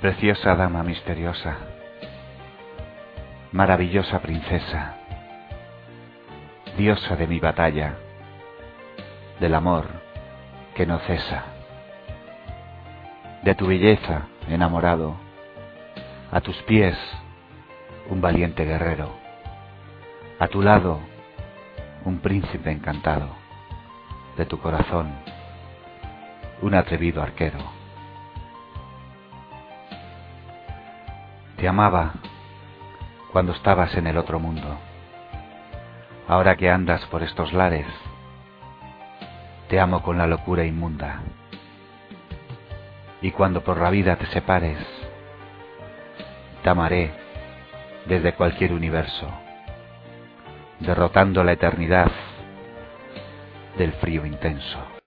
Preciosa dama misteriosa, maravillosa princesa, diosa de mi batalla, del amor que no cesa, de tu belleza enamorado, a tus pies un valiente guerrero, a tu lado un príncipe encantado, de tu corazón un atrevido arquero. Te amaba cuando estabas en el otro mundo. Ahora que andas por estos lares, te amo con la locura inmunda. Y cuando por la vida te separes, te amaré desde cualquier universo, derrotando la eternidad del frío intenso.